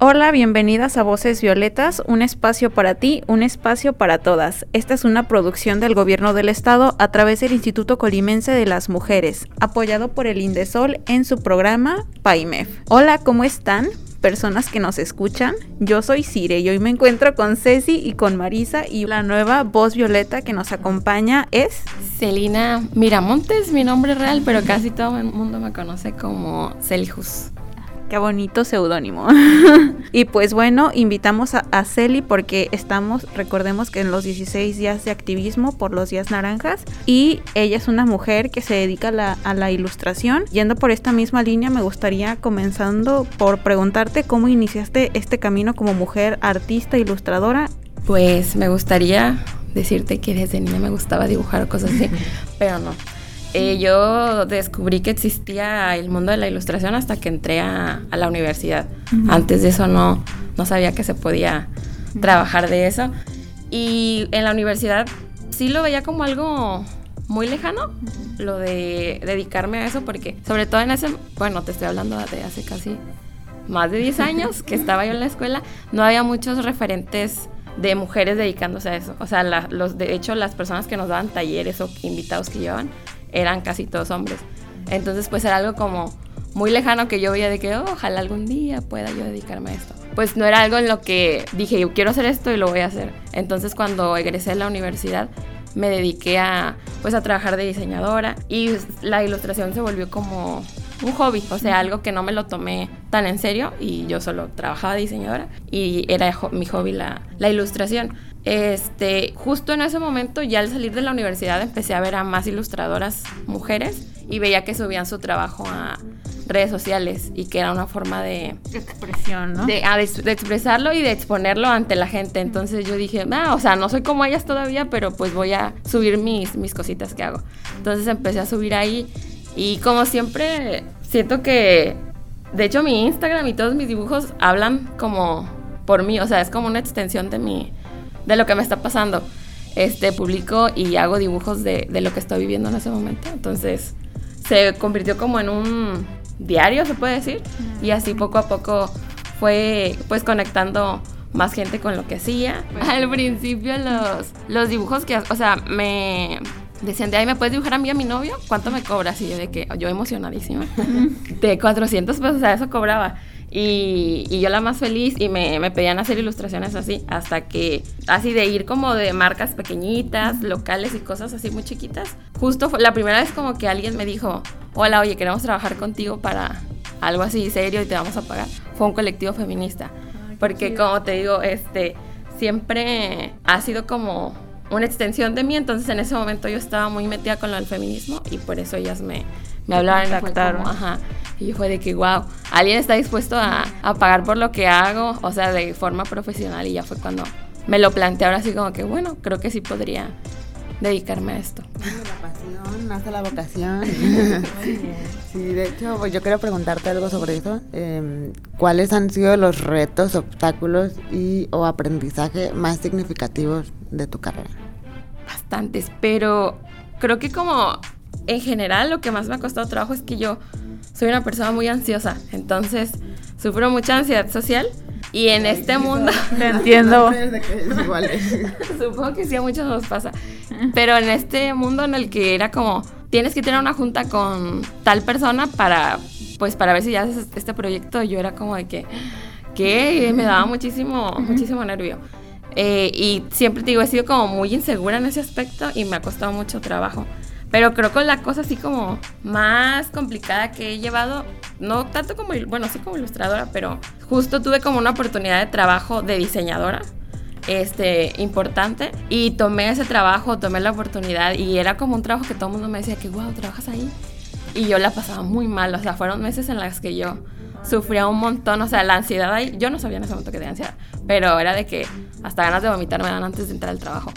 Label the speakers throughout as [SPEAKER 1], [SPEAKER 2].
[SPEAKER 1] Hola, bienvenidas a Voces Violetas, un espacio para ti, un espacio para todas. Esta es una producción del Gobierno del Estado a través del Instituto Colimense de las Mujeres, apoyado por el Indesol en su programa PAIMEF. Hola, ¿cómo están? Personas que nos escuchan, yo soy Cire y hoy me encuentro con Ceci y con Marisa y la nueva voz violeta que nos acompaña es
[SPEAKER 2] Celina Miramontes, mi nombre real, pero casi todo el mundo me conoce como Celjus.
[SPEAKER 1] Qué bonito seudónimo. y pues bueno, invitamos a, a Celi porque estamos, recordemos que en los 16 días de activismo por los días naranjas y ella es una mujer que se dedica a la, a la ilustración. Yendo por esta misma línea, me gustaría comenzando por preguntarte cómo iniciaste este camino como mujer artista ilustradora.
[SPEAKER 2] Pues me gustaría decirte que desde niña me gustaba dibujar cosas así, pero no. Eh, yo descubrí que existía el mundo de la ilustración hasta que entré a, a la universidad. Uh -huh. Antes de eso no, no sabía que se podía uh -huh. trabajar de eso. Y en la universidad sí lo veía como algo muy lejano, uh -huh. lo de dedicarme a eso, porque sobre todo en ese, bueno, te estoy hablando de hace casi más de 10 años que estaba yo en la escuela, no había muchos referentes de mujeres dedicándose a eso. O sea, la, los, de hecho, las personas que nos daban talleres o invitados que llevaban eran casi todos hombres. Entonces, pues era algo como muy lejano que yo veía de que oh, ojalá algún día pueda yo dedicarme a esto. Pues no era algo en lo que dije, yo quiero hacer esto y lo voy a hacer. Entonces, cuando egresé de la universidad, me dediqué a, pues, a trabajar de diseñadora y la ilustración se volvió como un hobby, o sea, algo que no me lo tomé tan en serio y yo solo trabajaba diseñadora y era mi hobby la, la ilustración. Este, justo en ese momento, ya al salir de la universidad, empecé a ver a más ilustradoras mujeres y veía que subían su trabajo a redes sociales y que era una forma de
[SPEAKER 1] expresión, ¿no?
[SPEAKER 2] De, de, de, expresarlo y de exponerlo ante la gente. Entonces yo dije, ah, o sea, no soy como ellas todavía, pero pues voy a subir mis, mis cositas que hago. Entonces empecé a subir ahí y como siempre, siento que, de hecho, mi Instagram y todos mis dibujos hablan como por mí, o sea, es como una extensión de mi, de lo que me está pasando. Este, publico y hago dibujos de, de lo que estoy viviendo en ese momento. Entonces, se convirtió como en un diario, se puede decir. Y así poco a poco fue, pues, conectando más gente con lo que hacía. Al principio los, los dibujos que, o sea, me decían de ahí, ¿me puedes dibujar a mí a mi novio? ¿Cuánto me cobras? Y yo de que, yo emocionadísima, de 400 pesos, o sea, eso cobraba. Y, y, yo la más feliz y me, me, pedían hacer ilustraciones así, hasta que así de ir como de marcas pequeñitas, locales y cosas así muy chiquitas. Justo fue, la primera vez como que alguien me dijo, hola, oye, queremos trabajar contigo para algo así serio y te vamos a pagar. Fue un colectivo feminista. Porque como te digo, este, siempre ha sido como una extensión de mí, entonces en ese momento yo estaba muy metida con lo del feminismo y por eso ellas me, me hablaban y como, ajá. Y fue de que, wow, alguien está dispuesto a, a, pagar por lo que hago, o sea, de forma profesional. Y ya fue cuando me lo planteé ahora así como que, bueno, creo que sí podría dedicarme a esto.
[SPEAKER 3] La pasión nace la vocación. sí, de hecho, pues yo quiero preguntarte algo sobre eso. Eh, ¿Cuáles han sido los retos, obstáculos y o aprendizaje más significativos de tu carrera?
[SPEAKER 2] Bastantes, pero creo que como en general lo que más me ha costado trabajo es que yo soy una persona muy ansiosa, entonces sufro mucha ansiedad social y en este mundo
[SPEAKER 1] te entiendo.
[SPEAKER 2] Supongo que sí a muchos nos pasa, pero en este mundo en el que era como tienes que tener una junta con tal persona para pues para ver si ya haces este proyecto, yo era como de que que me daba muchísimo muchísimo nervio. Eh, y siempre te digo, he sido como muy insegura en ese aspecto y me ha costado mucho trabajo. Pero creo que la cosa así como más complicada que he llevado, no tanto como, bueno, sí como ilustradora, pero justo tuve como una oportunidad de trabajo de diseñadora, este, importante, y tomé ese trabajo, tomé la oportunidad, y era como un trabajo que todo el mundo me decía que, wow, ¿trabajas ahí? Y yo la pasaba muy mal, o sea, fueron meses en las que yo sufría un montón, o sea, la ansiedad ahí, yo no sabía en ese momento que tenía ansiedad, pero era de que hasta ganas de vomitar me dan antes de entrar al trabajo.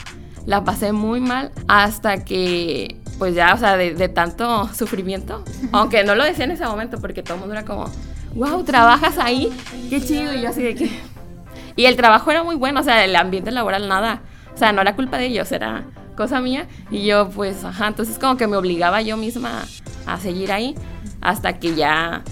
[SPEAKER 2] La pasé muy mal hasta que, pues ya, o sea, de, tanto sufrimiento, aunque no lo decía en ese momento porque todo el mundo era como, wow, trabajas ahí, qué chido, y yo así de que... Y el trabajo era muy bueno, o sea, el ambiente laboral nada, o sea, no era culpa de ellos, era cosa mía, y yo pues, ajá, entonces como que me obligaba yo misma a seguir ahí hasta que ya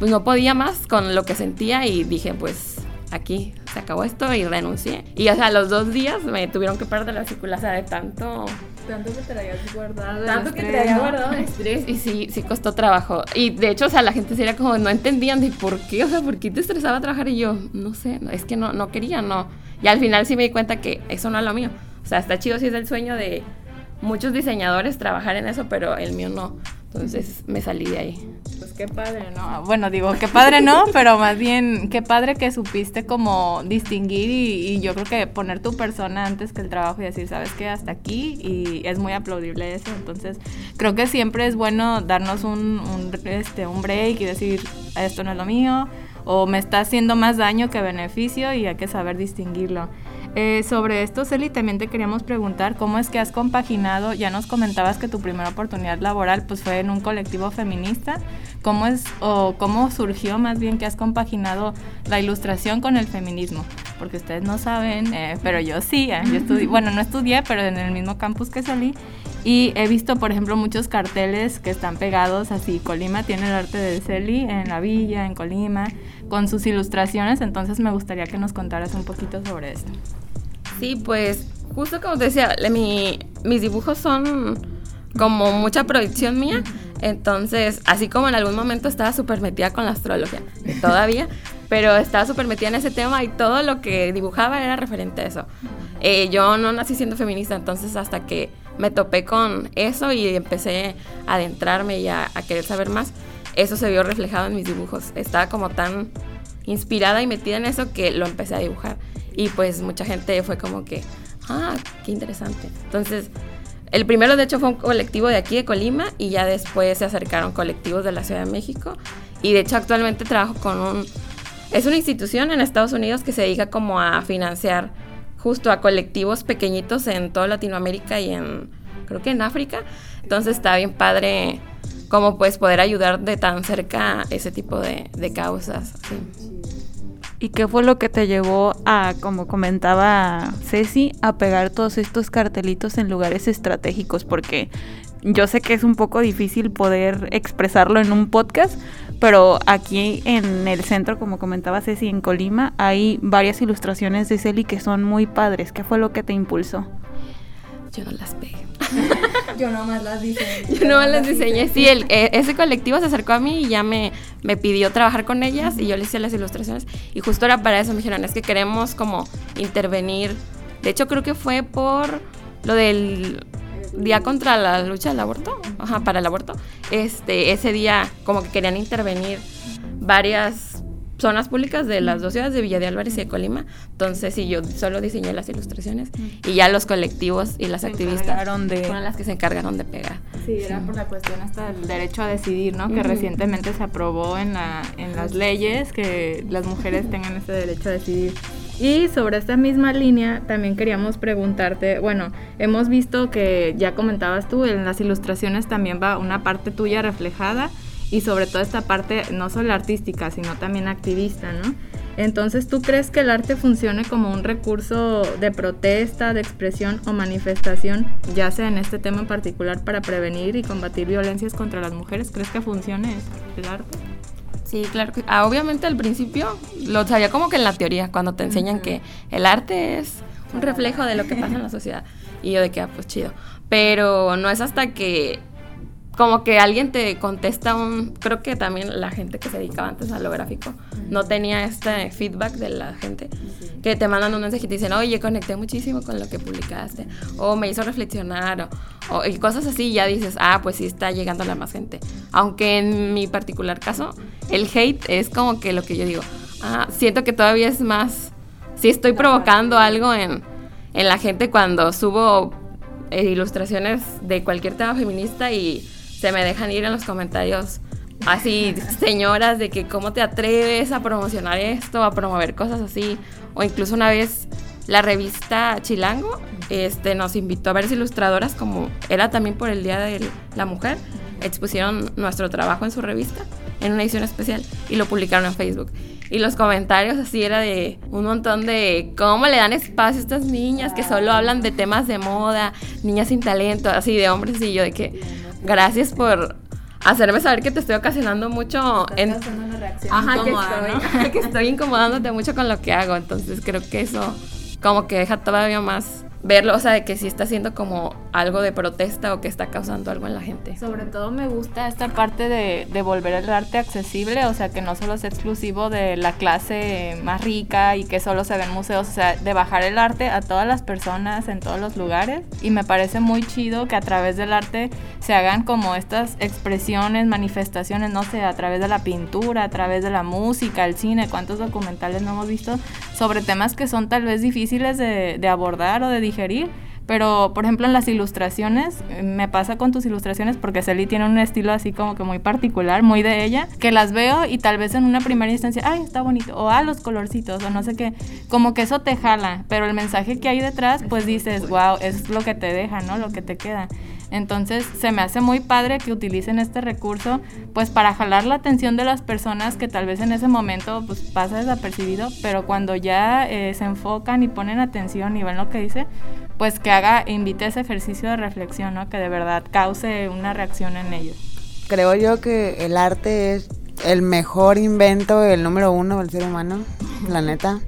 [SPEAKER 2] pues no podía más con lo que sentía y dije pues aquí se acabó esto y renuncié. Y o sea, los dos días me tuvieron que parar de la circulación de tanto...
[SPEAKER 1] Tanto que traías guardado.
[SPEAKER 2] Tanto que traía guardado estrés y sí, sí costó trabajo. Y de hecho, o sea, la gente se era como, no entendían de por qué, o sea, por qué te estresaba trabajar y yo, no sé, es que no, no quería, no. Y al final sí me di cuenta que eso no es lo mío. O sea, está chido si es el sueño de muchos diseñadores trabajar en eso, pero el mío no. Entonces me salí de ahí.
[SPEAKER 1] Pues qué padre, ¿no? Bueno, digo, qué padre no, pero más bien qué padre que supiste como distinguir y, yo creo que poner tu persona antes que el trabajo y decir, sabes que hasta aquí y es muy aplaudible eso. Entonces creo que siempre es bueno darnos un, un, este, un break y decir, esto no es lo mío o me está haciendo más daño que beneficio y hay que saber distinguirlo. Eh, sobre esto, Celi, también te queríamos preguntar cómo es que has compaginado, ya nos comentabas que tu primera oportunidad laboral pues fue en un colectivo feminista, ¿cómo es o cómo surgió más bien que has compaginado la ilustración con el feminismo? Porque ustedes no saben, eh, pero yo sí, eh, yo estudié, bueno, no estudié, pero en el mismo campus que salí y he visto, por ejemplo, muchos carteles que están pegados así. Colima tiene el arte de Celi en la villa, en Colima, con sus ilustraciones. Entonces me gustaría que nos contaras un poquito sobre esto.
[SPEAKER 2] Sí, pues justo como te decía, mi, mis dibujos son como mucha proyección mía. Entonces, así como en algún momento estaba súper metida con la astrología, todavía, pero estaba súper metida en ese tema y todo lo que dibujaba era referente a eso. Eh, yo no nací siendo feminista, entonces hasta que me topé con eso y empecé a adentrarme y a, a querer saber más, eso se vio reflejado en mis dibujos. Estaba como tan inspirada y metida en eso que lo empecé a dibujar. Y pues mucha gente fue como que, ah, qué interesante. Entonces, el primero de hecho fue un colectivo de aquí de Colima y ya después se acercaron colectivos de la Ciudad de México. Y de hecho actualmente trabajo con un... Es una institución en Estados Unidos que se dedica como a financiar justo a colectivos pequeñitos en toda Latinoamérica y en, creo que en África. Entonces está bien padre como pues poder ayudar de tan cerca ese tipo de, de causas. Sí.
[SPEAKER 1] ¿Y qué fue lo que te llevó a, como comentaba Ceci, a pegar todos estos cartelitos en lugares estratégicos? Porque yo sé que es un poco difícil poder expresarlo en un podcast, pero aquí en el centro, como comentaba Ceci, en Colima, hay varias ilustraciones de Celi que son muy padres. ¿Qué fue lo que te impulsó?
[SPEAKER 2] Yo no las pegué.
[SPEAKER 1] Yo nomás las diseñé.
[SPEAKER 2] Yo nomás las diseñé. Sí, el, e, ese colectivo se acercó a mí y ya me, me pidió trabajar con ellas y yo le hice las ilustraciones. Y justo era para eso, me dijeron, es que queremos como intervenir. De hecho, creo que fue por lo del día contra la lucha del aborto, ajá, para el aborto. Este, ese día como que querían intervenir varias zonas públicas de las dos ciudades de Villa de Álvarez y de Colima. Entonces, sí, yo solo diseñé las ilustraciones y ya los colectivos y las activistas
[SPEAKER 1] de...
[SPEAKER 2] fueron las que se encargaron de pegar.
[SPEAKER 1] Sí, era por la cuestión hasta del derecho a decidir, ¿no? Que recientemente se aprobó en, la, en las leyes que las mujeres tengan ese derecho a decidir. Y sobre esta misma línea también queríamos preguntarte, bueno, hemos visto que ya comentabas tú, en las ilustraciones también va una parte tuya reflejada y sobre todo esta parte no solo artística, sino también activista, ¿no? Entonces, ¿tú crees que el arte funcione como un recurso de protesta, de expresión o manifestación, ya sea en este tema en particular para prevenir y combatir violencias contra las mujeres? ¿Crees que funcione el arte?
[SPEAKER 2] Sí, claro que ah, obviamente al principio lo sabía como que en la teoría, cuando te enseñan que el arte es un reflejo de lo que pasa en la sociedad. Y yo de que, ah, pues chido. Pero no es hasta que como que alguien te contesta un, creo que también la gente que se dedicaba antes a lo gráfico no tenía este feedback de la gente, que te mandan un mensaje y te dicen, oye, conecté muchísimo con lo que publicaste, o me hizo reflexionar, o, cosas así, y ya dices, ah, pues sí está llegando a la más gente. Aunque en mi particular caso, el hate es como que lo que yo digo, ah, siento que todavía es más, sí estoy provocando algo en, en la gente cuando subo eh, ilustraciones de cualquier tema feminista y se me dejan ir en los comentarios así señoras de que cómo te atreves a promocionar esto, a promover cosas así. O incluso una vez la revista Chilango este, nos invitó a ver ilustradoras como era también por el Día de la Mujer. Expusieron nuestro trabajo en su revista en una edición especial y lo publicaron en Facebook. Y los comentarios así era de un montón de cómo le dan espacio a estas niñas que solo hablan de temas de moda, niñas sin talento, así de hombres y yo de que gracias por hacerme saber que te estoy ocasionando mucho en Ajá, que estoy, que estoy incomodándote mucho con lo que hago, entonces creo que eso como que deja todavía más verlo, o sea, de que sí está haciendo como algo de protesta o que está causando algo en la gente.
[SPEAKER 1] Sobre todo me gusta esta parte de, de volver el arte accesible, o sea, que no solo es exclusivo de la clase más rica y que solo se ve en museos, o sea, de bajar el arte a todas las personas en todos los lugares. Y me parece muy chido que a través del arte se hagan como estas expresiones, manifestaciones, no sé, a través de la pintura, a través de la música, el cine, cuántos documentales no hemos visto sobre temas que son tal vez difíciles de, de abordar o de digerir pero, por ejemplo, en las ilustraciones, me pasa con tus ilustraciones porque Celi tiene un estilo así como que muy particular, muy de ella, que las veo y tal vez en una primera instancia, ay, está bonito, o ah, los colorcitos, o no sé qué, como que eso te jala, pero el mensaje que hay detrás, pues dices, wow, es lo que te deja, ¿no? Lo que te queda. Entonces se me hace muy padre que utilicen este recurso pues para jalar la atención de las personas que tal vez en ese momento pues pasa desapercibido, pero cuando ya eh, se enfocan y ponen atención y ven lo que dice, pues que haga, invite ese ejercicio de reflexión, ¿no? Que de verdad cause una reacción en ellos.
[SPEAKER 3] Creo yo que el arte es el mejor invento, el número uno del ser humano, la neta,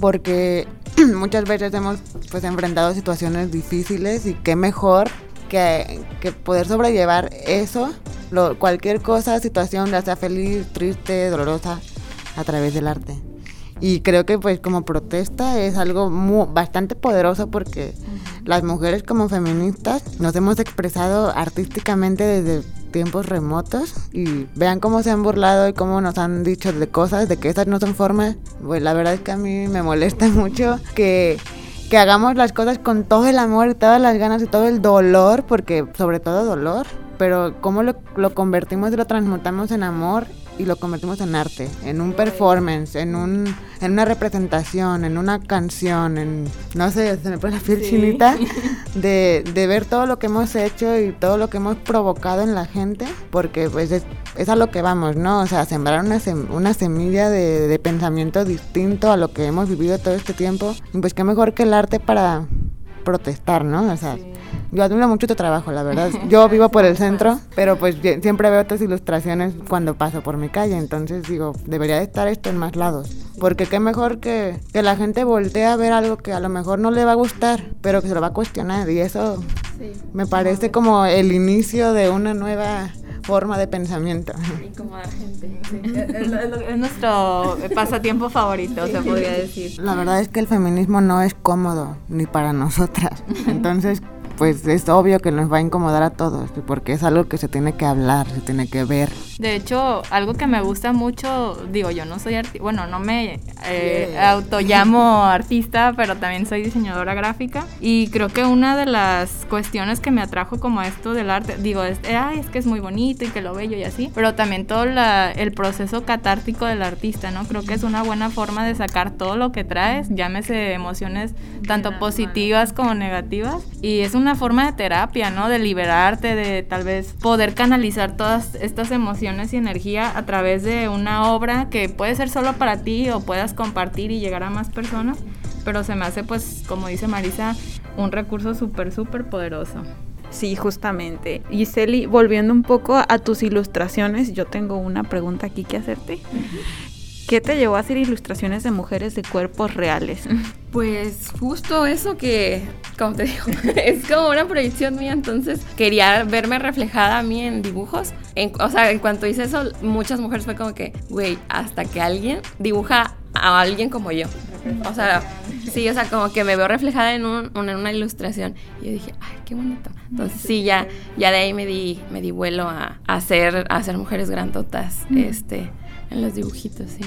[SPEAKER 3] porque muchas veces hemos pues enfrentado situaciones difíciles y qué mejor que, poder sobrellevar eso, cualquier cosa, situación, ya sea feliz, triste, dolorosa, a través del arte. Y creo que pues como protesta es algo bastante poderoso porque las mujeres como feministas nos hemos expresado artísticamente desde tiempos remotos y vean cómo se han burlado y cómo nos han dicho de cosas, de que esas no son formas. Pues la verdad es que a mí me molesta mucho que que hagamos las cosas con todo el amor todas las ganas y todo el dolor, porque sobre todo dolor, pero cómo lo, lo convertimos y lo transmutamos en amor y lo convertimos en arte, en un performance, en, un, en una representación, en una canción, en, no sé, se me pone la piel chinita, de, de, ver todo lo que hemos hecho y todo lo que hemos provocado en la gente, porque pues es, es a lo que vamos, ¿no? O sea, sembrar una, una semilla de, de pensamiento distinto a lo que hemos vivido todo este tiempo, y pues qué mejor que el arte para protestar, ¿no? O sea, yo admiro mucho tu trabajo, la verdad. Yo vivo por el centro, pero pues siempre veo tus ilustraciones cuando paso por mi calle, entonces digo, debería de estar esto en más lados. Porque qué mejor que, que la gente voltee a ver algo que a lo mejor no le va a gustar, pero que se lo va a cuestionar. Y eso me parece como el inicio de una nueva forma de pensamiento.
[SPEAKER 1] Incomodar gente. Es, nuestro pasatiempo favorito, se podría decir.
[SPEAKER 3] La verdad es que el feminismo no es cómodo, ni para nosotras. Entonces pues es obvio que nos va a incomodar a todos, porque es algo que se tiene que hablar, se tiene que ver.
[SPEAKER 1] De hecho, algo que me gusta mucho, digo, yo no soy artista, bueno, no me eh, autollamo artista, pero también soy diseñadora gráfica. Y creo que una de las cuestiones que me atrajo como esto del arte, digo, es, Ay, es que es muy bonito y que lo bello y así, pero también todo el proceso catártico del artista, ¿no? Creo que es una buena forma de sacar todo lo que traes, llámese emociones tanto positivas como negativas. Y es una forma de terapia, ¿no? De liberarte, de tal vez poder canalizar todas estas emociones y energía a través de una obra que puede ser solo para ti o puedas compartir y llegar a más personas, pero se me hace pues, como dice Marisa, un recurso súper, súper poderoso.
[SPEAKER 4] Sí, justamente. Y Celi, volviendo un poco a tus ilustraciones, yo tengo una pregunta aquí que hacerte. ¿Qué te llevó a hacer ilustraciones de mujeres de cuerpos reales?
[SPEAKER 2] Pues justo eso que, como te digo, es como una proyección mía, entonces quería verme reflejada a mí en dibujos. o sea, en cuanto hice eso, muchas mujeres fue como que, güey, hasta que alguien dibuja a alguien como yo. O sea, sí, o sea, como que me veo reflejada en, un, en una ilustración. Y yo dije, ay, qué bonito. Entonces sí, ya, ya de ahí me di, me di vuelo a, hacer, a hacer mujeres grandotas, este en los dibujitos, sí.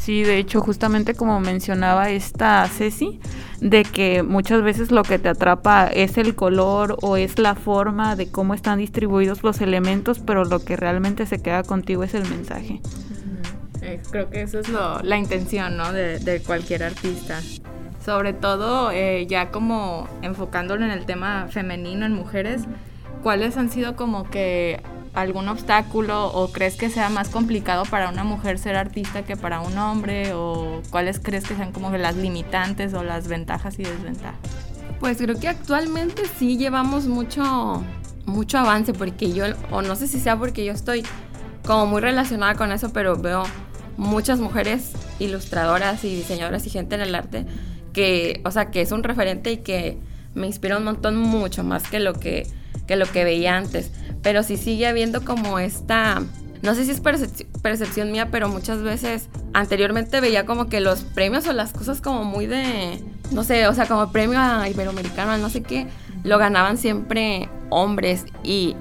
[SPEAKER 4] Sí, de hecho, justamente como mencionaba esta Ceci, de que muchas veces lo que te atrapa es el color o es la forma de cómo están distribuidos los elementos, pero lo que realmente se queda contigo es el mensaje.
[SPEAKER 1] Eh, creo que eso es lo, la intención ¿no? de, cualquier artista. Sobre todo eh, ya como enfocándolo en el tema femenino, en mujeres, ¿cuáles han sido como que algún obstáculo o crees que sea más complicado para una mujer ser artista que para un hombre o cuáles crees que sean como las limitantes o las ventajas y desventajas?
[SPEAKER 2] Pues creo que actualmente sí llevamos mucho mucho avance porque yo o no sé si sea porque yo estoy como muy relacionada con eso, pero veo muchas mujeres ilustradoras y diseñadoras y gente en el arte que, o sea, que es un referente y que me inspira un montón mucho más que lo que que lo que veía antes. Pero sí sigue habiendo como esta, no sé si es percepción mía, pero muchas veces anteriormente veía como que los premios o las cosas como muy de, no sé, o sea, como premio a iberoamericano, no sé qué, lo ganaban siempre hombres y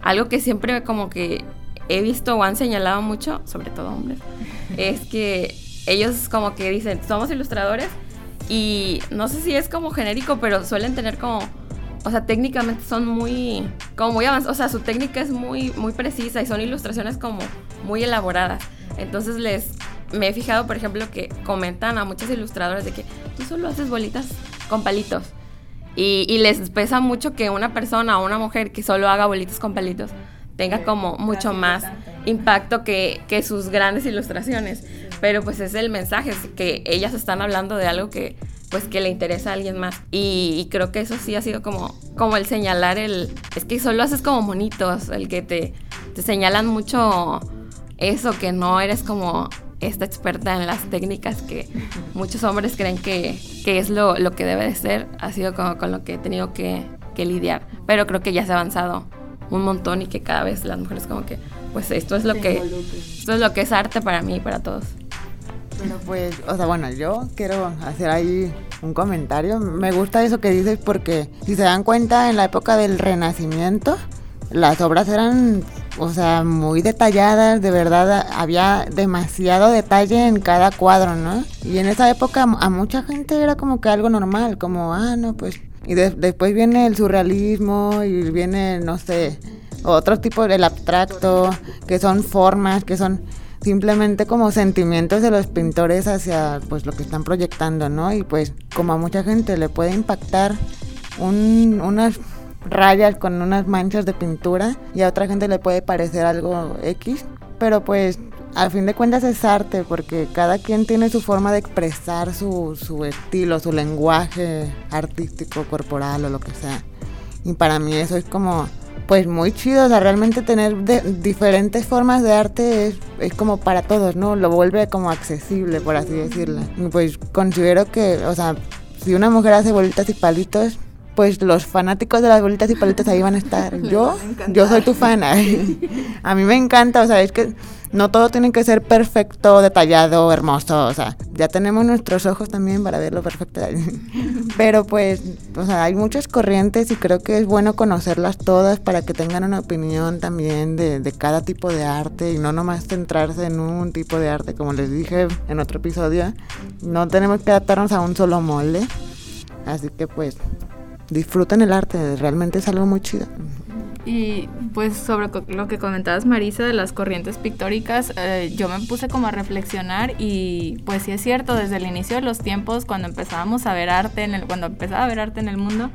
[SPEAKER 2] algo que siempre como que he visto o han señalado mucho, sobre todo hombres, es que ellos como que dicen, somos ilustradores y no sé si es como genérico, pero suelen tener como o sea, técnicamente son muy, como muy avanzados, o sea, su técnica es muy, muy precisa y son ilustraciones como muy elaboradas. Entonces les, me he fijado, por ejemplo, que comentan a muchos ilustradores de que tú solo haces bolitas con palitos. Y, y les pesa mucho que una persona o una mujer que solo haga bolitas con palitos tenga como mucho más impacto que, que, sus grandes ilustraciones. Pero pues es el mensaje, es que ellas están hablando de algo que pues que le interesa a alguien más. Y, creo que eso sí ha sido como, como el señalar el... Es que solo haces como monitos, el que te, te señalan mucho eso, que no eres como esta experta en las técnicas que muchos hombres creen que, que es lo, lo, que debe de ser, ha sido como con lo que he tenido que, que lidiar. Pero creo que ya se ha avanzado un montón y que cada vez las mujeres como que, pues esto es lo que, esto es lo que es arte para mí y para todos.
[SPEAKER 3] Bueno, pues, o sea, bueno, yo quiero hacer ahí un comentario. Me gusta eso que dices porque si se dan cuenta en la época del Renacimiento, las obras eran, o sea, muy detalladas, de verdad había demasiado detalle en cada cuadro, ¿no? Y en esa época a mucha gente era como que algo normal, como, ah, no, pues... Y después viene el surrealismo y viene, no sé, otro tipo del abstracto, que son formas, que son simplemente como sentimientos de los pintores hacia pues lo que están proyectando, ¿no? Y pues como a mucha gente le puede impactar unas rayas con unas manchas de pintura y a otra gente le puede parecer algo X, pero pues al fin de cuentas es arte porque cada quien tiene su forma de expresar su, su estilo, su lenguaje artístico, corporal o lo que sea. Y para mí eso es como pues muy chido, o sea, realmente tener diferentes formas de arte es, es, como para todos, ¿no? Lo vuelve como accesible, por así decirlo. Pues considero que, o sea, si una mujer hace bolitas y palitos, pues los fanáticos de las bolitas y palitos ahí van a estar. Yo, yo soy tu fan. a mí me encanta, o sea, es que no todo tiene que ser perfecto, detallado, hermoso, o sea, ya tenemos nuestros ojos también para verlo perfecto. Pero pues, o sea, hay muchas corrientes y creo que es bueno conocerlas todas para que tengan una opinión también de, de cada tipo de arte y no nomás centrarse en un tipo de arte, como les dije en otro episodio, no tenemos que adaptarnos a un solo molde. Así que pues disfruten el arte, realmente es algo muy chido.
[SPEAKER 1] Y pues sobre lo que comentabas Marisa de las corrientes pictóricas, eh, yo me puse como a reflexionar y pues sí es cierto, desde el inicio de los tiempos, cuando empezábamos a ver arte, en el, cuando empezaba a ver arte en el mundo,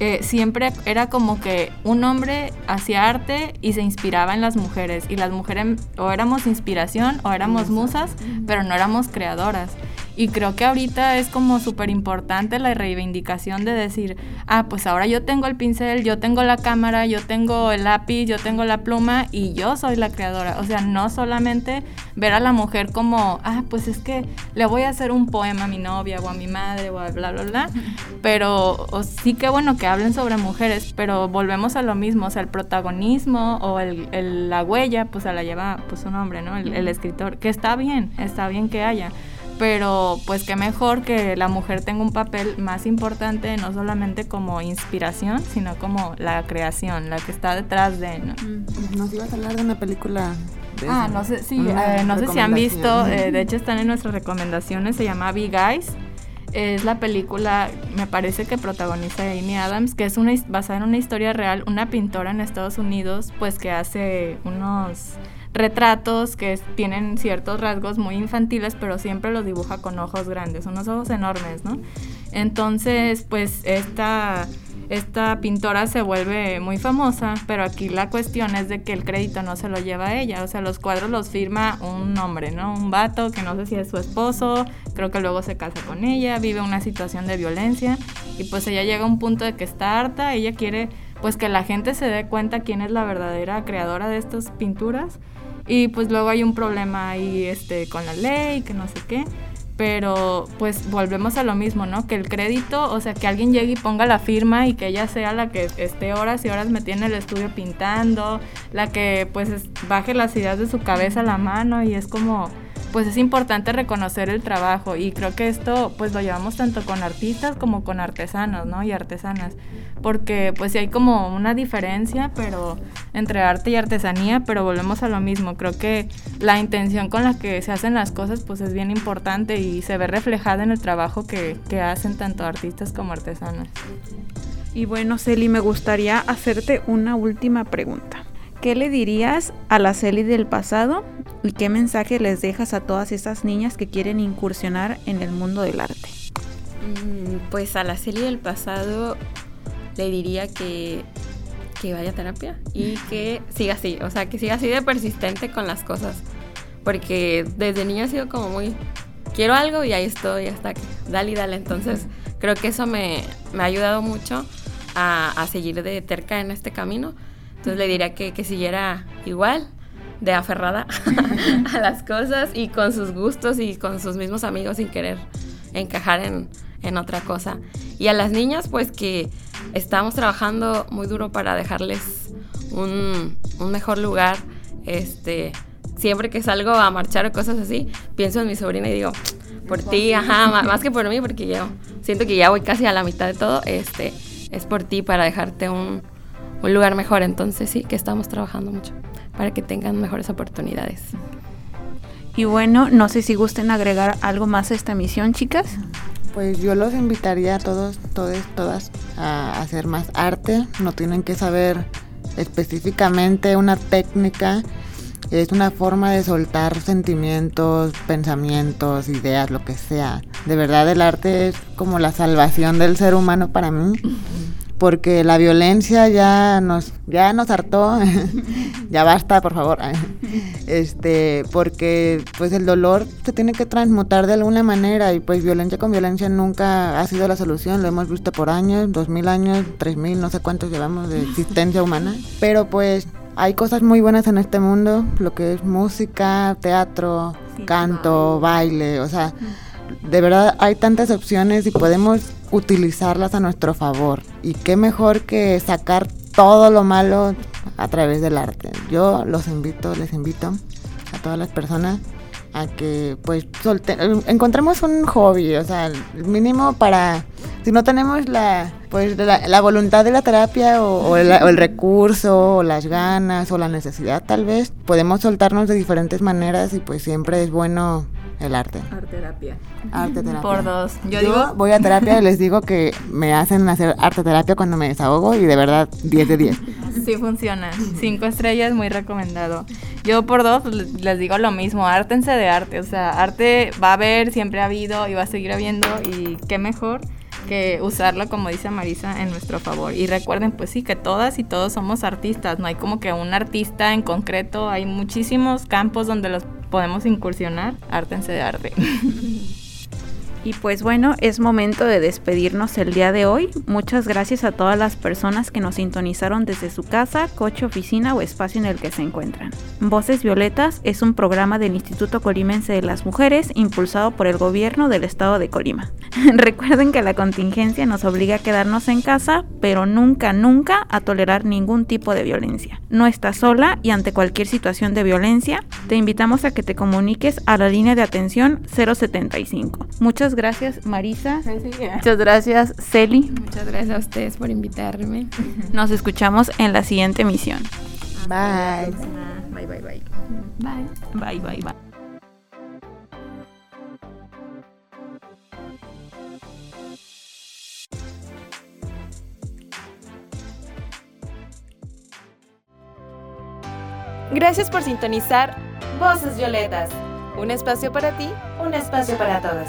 [SPEAKER 1] eh, siempre era como que un hombre hacía arte y se inspiraba en las mujeres y las mujeres o éramos inspiración o éramos musas, pero no éramos creadoras. Y creo que ahorita es como súper importante la reivindicación de decir, ah, pues ahora yo tengo el pincel, yo tengo la cámara, yo tengo el lápiz, yo tengo la pluma y yo soy la creadora. O sea, no solamente ver a la mujer como, ah, pues es que le voy a hacer un poema a mi novia o a mi madre o a bla, bla, bla. Pero sí que bueno que hablen sobre mujeres, pero volvemos a lo mismo, o sea, el protagonismo o el, la huella, pues se la lleva pues un hombre, ¿no? el escritor, que está bien, está bien que haya pero pues qué mejor que la mujer tenga un papel más importante, no solamente como inspiración, sino como la creación, la que está detrás de... ¿no?
[SPEAKER 3] Nos ibas a hablar de una película
[SPEAKER 1] ah, no sé, sí, eh, no sé si han visto, eh, de hecho están en nuestras recomendaciones, se llama Big Guys. es la película, me parece que protagoniza Amy Adams, que es una, basada en una historia real, una pintora en Estados Unidos, pues que hace unos retratos que tienen ciertos rasgos muy infantiles, pero siempre los dibuja con ojos grandes, unos ojos enormes, ¿no? Entonces, pues esta esta pintora se vuelve muy famosa, pero aquí la cuestión es de que el crédito no se lo lleva a ella, o sea, los cuadros los firma un hombre, ¿no? Un vato que no sé si es su esposo, creo que luego se casa con ella, vive una situación de violencia y pues ella llega a un punto de que está harta, ella quiere pues que la gente se dé cuenta quién es la verdadera creadora de estas pinturas y pues luego hay un problema ahí este con la ley, que no sé qué pero pues volvemos a lo mismo, ¿no? Que el crédito, o sea, que alguien llegue y ponga la firma y que ella sea la que esté horas y horas metida en el estudio pintando, la que pues baje las ideas de su cabeza a la mano y es como pues es importante reconocer el trabajo y creo que esto pues lo llevamos tanto con artistas como con artesanos, ¿no? Y artesanas, porque pues sí hay como una diferencia, pero entre arte y artesanía, pero volvemos a lo mismo, creo que la intención con la que se hacen las cosas pues es bien importante y se ve reflejada en el trabajo que, que hacen tanto artistas como artesanas.
[SPEAKER 4] Y bueno, Celi, me gustaría hacerte una última pregunta. ¿Qué le dirías a la Celi del pasado y qué mensaje les dejas a todas esas niñas que quieren incursionar en el mundo del arte?
[SPEAKER 2] Mm, pues a la Celi del pasado le diría que, que vaya a terapia y que siga así, o sea, que siga así de persistente con las cosas. Porque desde niña ha sido como muy, quiero algo y ahí estoy hasta que, dale y dale. Entonces creo que eso me, me ha ayudado mucho a, a seguir de terca en este camino entonces le diría que, que siguiera igual, de aferrada a las cosas y con sus gustos y con sus mismos amigos sin querer encajar en, en otra cosa. Y a las niñas, pues que estamos trabajando muy duro para dejarles un, un mejor lugar. Este, siempre que salgo a marchar o cosas así, pienso en mi sobrina y digo, por ti, ajá, más, que por mí, porque yo siento que ya voy casi a la mitad de todo, este, es por ti para dejarte un, un lugar mejor. Entonces sí, que estamos trabajando mucho para que tengan mejores oportunidades.
[SPEAKER 4] Y bueno, no sé si gusten agregar algo más a esta misión, chicas.
[SPEAKER 3] Pues yo los invitaría a todos, todos, todas a hacer más arte. No tienen que saber específicamente una técnica. Es una forma de soltar sentimientos, pensamientos, ideas, lo que sea. De verdad el arte es como la salvación del ser humano para mí porque la violencia ya nos ya nos hartó. Ya basta por favor. Este porque pues el dolor se tiene que transmutar de alguna manera y pues violencia con violencia nunca ha sido la solución. Lo hemos visto por años dos mil años tres mil no sé cuántos llevamos de existencia humana. Pero pues hay cosas muy buenas en este mundo lo que es música teatro canto baile o sea de verdad hay tantas opciones y podemos utilizarlas a nuestro favor. Y qué mejor que sacar todo lo malo a través del arte. Yo los invito, les invito a todas las personas a que pues encontremos un hobby, o sea, el mínimo para si no tenemos la pues la, voluntad de la terapia o, el, recurso o las ganas o la necesidad tal vez podemos soltarnos de diferentes maneras y pues siempre es bueno el arte.
[SPEAKER 1] Arte terapia.
[SPEAKER 3] Arte terapia.
[SPEAKER 1] Por dos.
[SPEAKER 3] Yo, digo... voy a terapia y les digo que me hacen hacer arte terapia cuando me desahogo y de verdad 10 de 10.
[SPEAKER 1] Sí funciona. Cinco estrellas, muy recomendado. Yo por dos les digo lo mismo, ártense de arte. O sea, arte va a haber, siempre ha habido y va a seguir habiendo y qué mejor que usarlo, como dice Marisa, en nuestro favor. Y recuerden, pues sí, que todas y todos somos artistas, no hay como que un artista en concreto, hay muchísimos campos donde los podemos incursionar, ártense de arte.
[SPEAKER 4] Y pues bueno, es momento de despedirnos el día de hoy. Muchas gracias a todas las personas que nos sintonizaron desde su casa, coche, oficina o espacio en el que se encuentran. Voces Violetas es un programa del Instituto Colimense de las Mujeres impulsado por el gobierno del estado de Colima. Recuerden que la contingencia nos obliga a quedarnos en casa, pero nunca, nunca a tolerar ningún tipo de violencia. No estás sola y ante cualquier situación de violencia, te invitamos a que te comuniques a la línea de atención 075. Muchas Gracias, Marisa. Muchas gracias, Celi.
[SPEAKER 2] Muchas gracias a ustedes por invitarme.
[SPEAKER 4] Nos escuchamos en la siguiente emisión.
[SPEAKER 3] Bye.
[SPEAKER 1] Bye, bye, bye.
[SPEAKER 4] Bye. Bye, bye, bye.
[SPEAKER 5] Gracias por sintonizar Voces Violetas. Un espacio para ti, un espacio para todos.